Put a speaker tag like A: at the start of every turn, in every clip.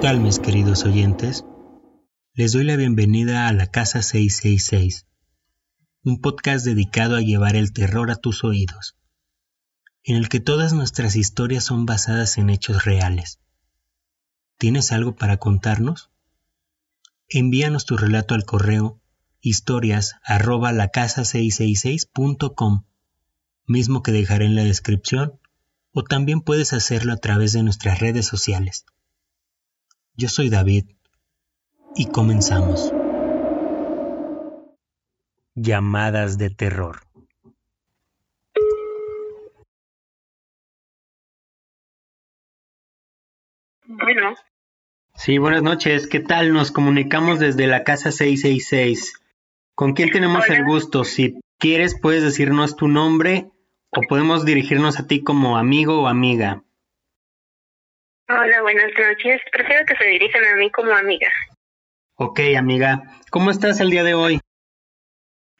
A: ¿Qué mis queridos oyentes? Les doy la bienvenida a la Casa 666, un podcast dedicado a llevar el terror a tus oídos, en el que todas nuestras historias son basadas en hechos reales. ¿Tienes algo para contarnos? Envíanos tu relato al correo historias arroba la casa 666.com, mismo que dejaré en la descripción, o también puedes hacerlo a través de nuestras redes sociales. Yo soy David y comenzamos. Llamadas de terror.
B: Bueno,
A: Sí, buenas noches. ¿Qué tal? Nos comunicamos desde la casa 666. ¿Con quién tenemos
B: Hola.
A: el gusto? Si quieres, puedes decirnos tu nombre o podemos dirigirnos a ti como amigo o amiga.
B: Hola, buenas noches. Prefiero que se dirijan a mí como amiga.
A: Ok, amiga. ¿Cómo estás el día de hoy?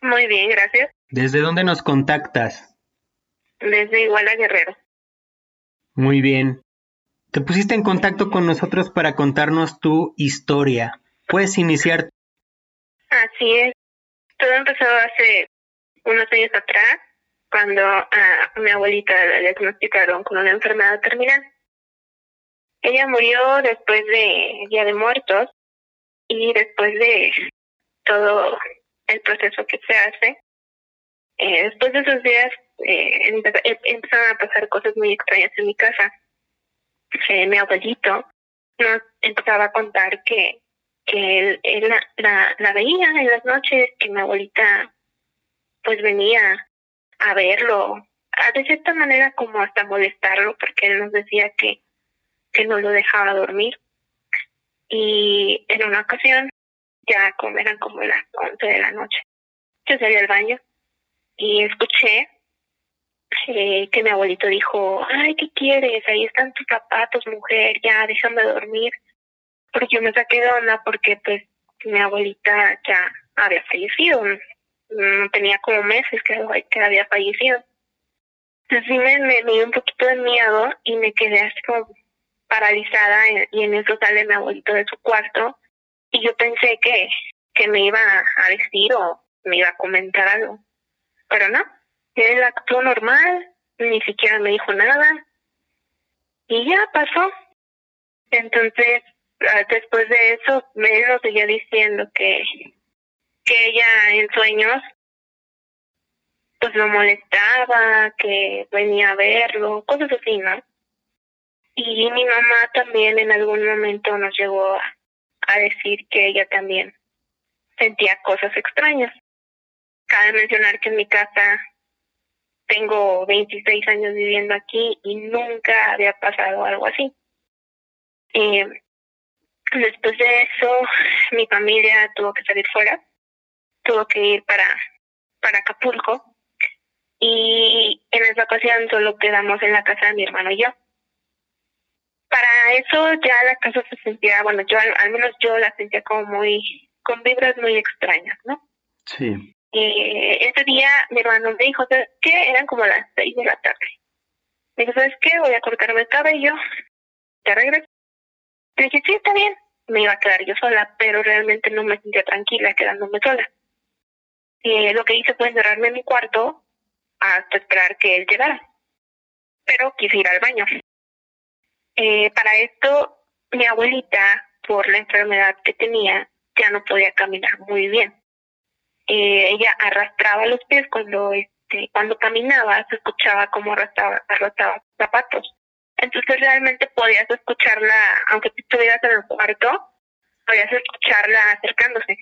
B: Muy bien, gracias.
A: ¿Desde dónde nos contactas?
B: Desde Iguala Guerrero.
A: Muy bien. Te pusiste en contacto con nosotros para contarnos tu historia. Puedes iniciar.
B: Así es. Todo empezó hace unos años atrás, cuando a mi abuelita la diagnosticaron con una enfermedad terminal. Ella murió después de Día de Muertos y después de todo el proceso que se hace. Eh, después de esos días eh, em- empezaron a pasar cosas muy extrañas en mi casa. Eh, mi abuelito nos empezaba a contar que, que él, él la, la, la veía en las noches, que mi abuelita pues venía a verlo, a, de cierta manera como hasta molestarlo, porque él nos decía que, que no lo dejaba dormir. Y en una ocasión, ya como eran como las 11 de la noche, yo salí al baño y escuché eh, que mi abuelito dijo, ay, ¿qué quieres? Ahí están tus zapatos, mujer, ya déjame dormir. Porque yo me saqué de onda porque pues mi abuelita ya había fallecido, tenía como meses que, que había fallecido. Entonces me, me, me un poquito de miedo y me quedé así como paralizada y en eso sale mi abuelito de su cuarto y yo pensé que, que me iba a decir o me iba a comentar algo, pero no, él actuó normal, ni siquiera me dijo nada y ya pasó. Entonces, ah, después de eso, me lo seguía diciendo que, que ella en sueños pues lo molestaba, que venía a verlo, cosas así, ¿no? Y mi mamá también en algún momento nos llegó a, decir que ella también sentía cosas extrañas. Cabe mencionar que en mi casa tengo 26 años viviendo aquí y nunca había pasado algo así. Eh, después de eso, mi familia tuvo que salir fuera, tuvo que ir para, para Acapulco y en esa ocasión solo quedamos en la casa de mi hermano y yo. Para eso ya la casa se sentía, bueno, yo al, al menos yo la sentía como muy, con vibras muy extrañas, ¿no?
A: Sí.
B: Eh, ese día mi hermano me dijo ¿sabes qué? Eran como las seis de la tarde. Me dijo, ¿sabes qué? Voy a cortarme el cabello. ¿Te regreso? Le dije, sí, está bien. Me iba a quedar yo sola, pero realmente no me sentía tranquila quedándome sola. Eh, lo que hice fue encerrarme en mi cuarto hasta esperar que él llegara. Pero quise ir al baño. Eh, para esto, mi abuelita, por la enfermedad que tenía, ya no podía caminar muy bien eh, ella arrastraba los pies cuando este cuando caminaba se escuchaba como arrastraba arrastraba sus zapatos entonces realmente podías escucharla aunque tú estuvieras en el cuarto podías escucharla acercándose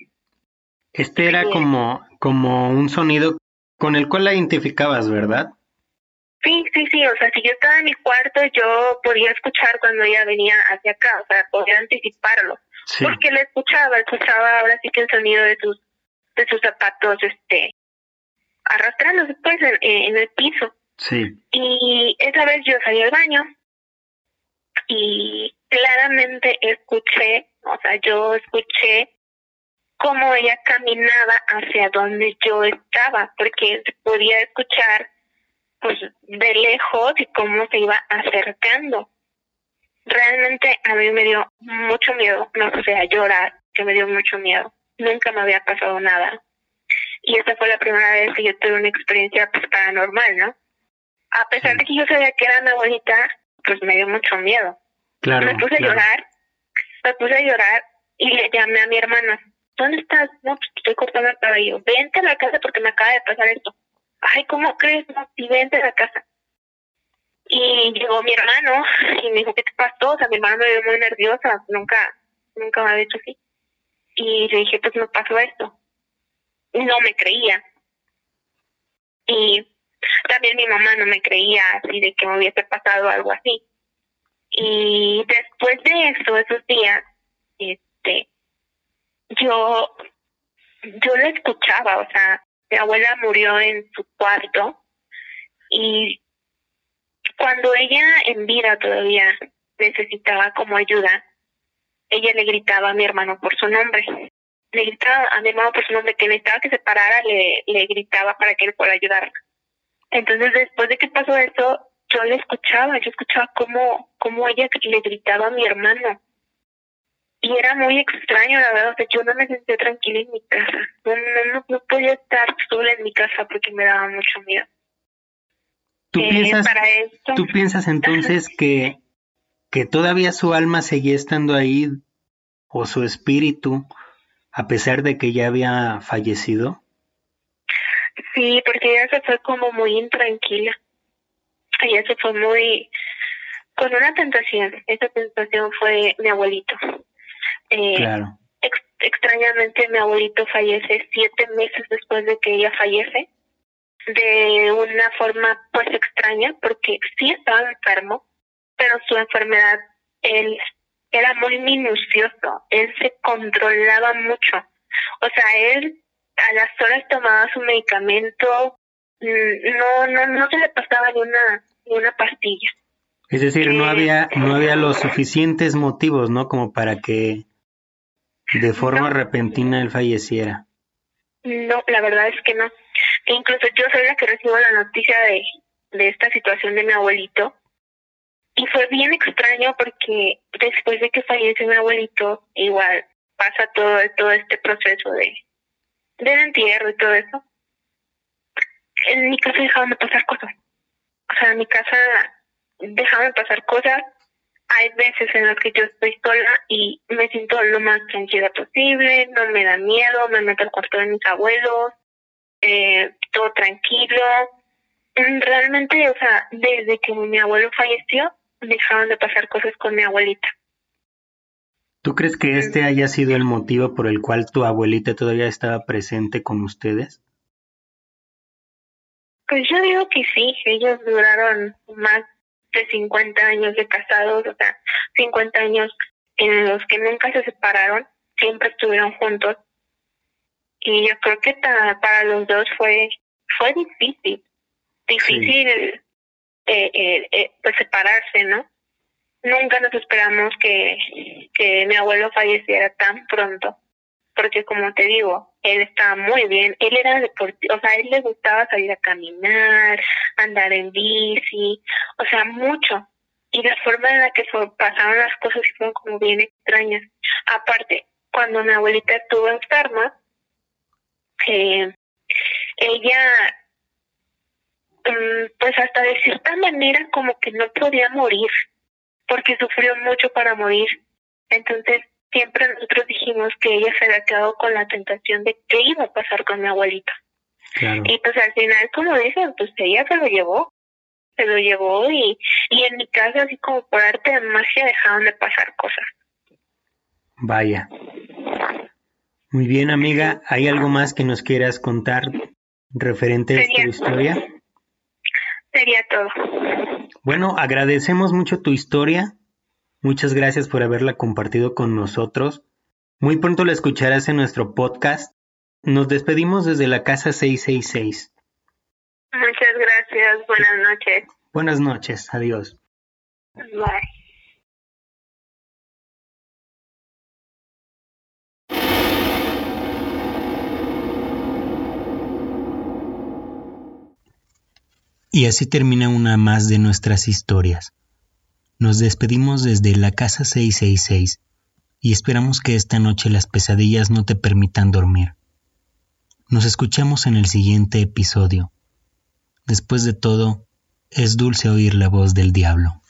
A: Este era
B: Sí.
A: como, como un sonido con el cual la identificabas, ¿verdad?
B: Sí sí sí o sea si yo estaba en mi cuarto yo podía escuchar cuando ella venía hacia acá o sea podía anticiparlo
A: Sí.
B: porque la escuchaba escuchaba ahora sí que el sonido de sus de sus zapatos este arrastrándose pues en, en el piso
A: Sí.
B: Y esa vez yo salí al baño y claramente escuché, o sea, yo escuché cómo ella caminaba hacia donde yo estaba, porque podía escuchar pues de lejos y cómo se iba acercando. Realmente a mí me dio mucho miedo, no sé, a llorar, que me dio mucho miedo. Nunca me había pasado nada. Y esta fue la primera vez que yo tuve una experiencia pues, paranormal, ¿no? A pesar de que yo sabía que era mi abuelita, pues me dio mucho miedo.
A: Claro,
B: me puse a llorar, me puse a llorar y le llamé a mi hermana. ¿Dónde estás? No, pues estoy cortando el cabello. Vente a la casa porque me acaba de pasar esto. Ay, ¿cómo crees? No, sí, vente a la casa. Y llegó mi hermano y me dijo, ¿qué te pasó? O sea, mi hermano me vio muy nerviosa, nunca, nunca me había dicho así. Y le dije, pues me pasó esto. Y no me creía. Y también mi mamá no me creía así de que me hubiese pasado algo así. Y después de eso, esos días, este, yo, yo la escuchaba, o sea, mi abuela murió en su cuarto y cuando ella en vida todavía necesitaba como ayuda, ella le gritaba a mi hermano por su nombre. Le gritaba a mi hermano por su nombre, que necesitaba que se parara, le, le gritaba para que él pueda ayudarla. Entonces, después de que pasó eso, yo le escuchaba, yo escuchaba cómo, cómo ella le gritaba a mi hermano. Y era muy extraño, la verdad, o sea, yo no me sentía tranquila en mi casa. No, no, no, podía estar sola en mi casa porque me daba mucho miedo.
A: ¿Tú, eh, piensas, ¿tú piensas entonces que, que todavía su alma seguía estando ahí o su espíritu a pesar de que ya había fallecido?
B: Sí, porque ella se fue como muy intranquila. Ella se fue muy con una tentación. Esa tentación fue mi abuelito. Eh,
A: claro.
B: extrañamente mi abuelito fallece siete meses después de que ella fallece de una forma pues extraña porque sí estaba enfermo, pero su enfermedad él era muy minucioso, él se controlaba mucho. O sea, él a las horas tomaba su medicamento, mm, no no no se le pasaba ni una ni una pastilla.
A: Es decir, no había no había los suficientes motivos, ¿no? Como para que de forma repentina él falleciera.
B: No, la verdad es que no. E incluso yo soy la que recibo la noticia de, de esta situación de mi abuelito. Y fue bien extraño porque después de que fallece mi abuelito, igual pasa todo, todo este proceso de del entierro y todo eso. En mi casa dejaban de pasar cosas. O sea, en mi casa dejaban de pasar cosas hay veces en las que yo estoy sola y me siento lo más tranquila posible, no me da miedo, me meto al cuarto de mis abuelos, eh, todo tranquilo. Mm, realmente, o sea, desde que mi abuelo falleció, dejaron de pasar cosas con mi abuelita.
A: ¿Tú crees que este haya sido el motivo por el cual tu abuelita todavía estaba presente con ustedes?
B: Pues yo digo que sí, ellos duraron más de 50 años de casados, o sea, 50 años en los que nunca se separaron, siempre estuvieron juntos. Y yo creo que para los dos fue fue difícil, difícil eh, eh, eh, pues separarse, ¿no? Nunca nos esperamos que, que mi abuelo falleciera tan pronto, porque como te digo, él estaba muy bien, él era deportivo, o sea, él le gustaba salir a caminar, andar en bici, o sea, mucho. Y la forma en la que pasaron las cosas fueron como bien extrañas. Aparte, cuando mi abuelita estuvo enferma, eh, ella, mm, pues hasta de cierta manera como que no podía morir, porque sufrió mucho para morir. Entonces, siempre nosotros dijimos que ella se había quedado con la tentación de qué iba a pasar con mi abuelita. Y pues al final, como dicen, pues ella se lo llevó, se lo llevó y, y en mi casa, así como por arte de magia, dejaron de pasar cosas.
A: Vaya. Muy bien, amiga. ¿Hay algo más que nos quieras contar referente a esta historia?
B: Sería todo.
A: Bueno, agradecemos mucho tu historia. Muchas gracias por haberla compartido con nosotros. Muy pronto la escucharás en nuestro podcast. Nos despedimos desde la casa 666.
B: Muchas gracias. Buenas noches.
A: Buenas noches. Adiós.
B: Bye.
A: Y así termina una más de nuestras historias. Nos despedimos desde la casa 666 y esperamos que esta noche las pesadillas no te permitan dormir. Nos escuchamos en el siguiente episodio. Después de todo, es dulce oír la voz del diablo.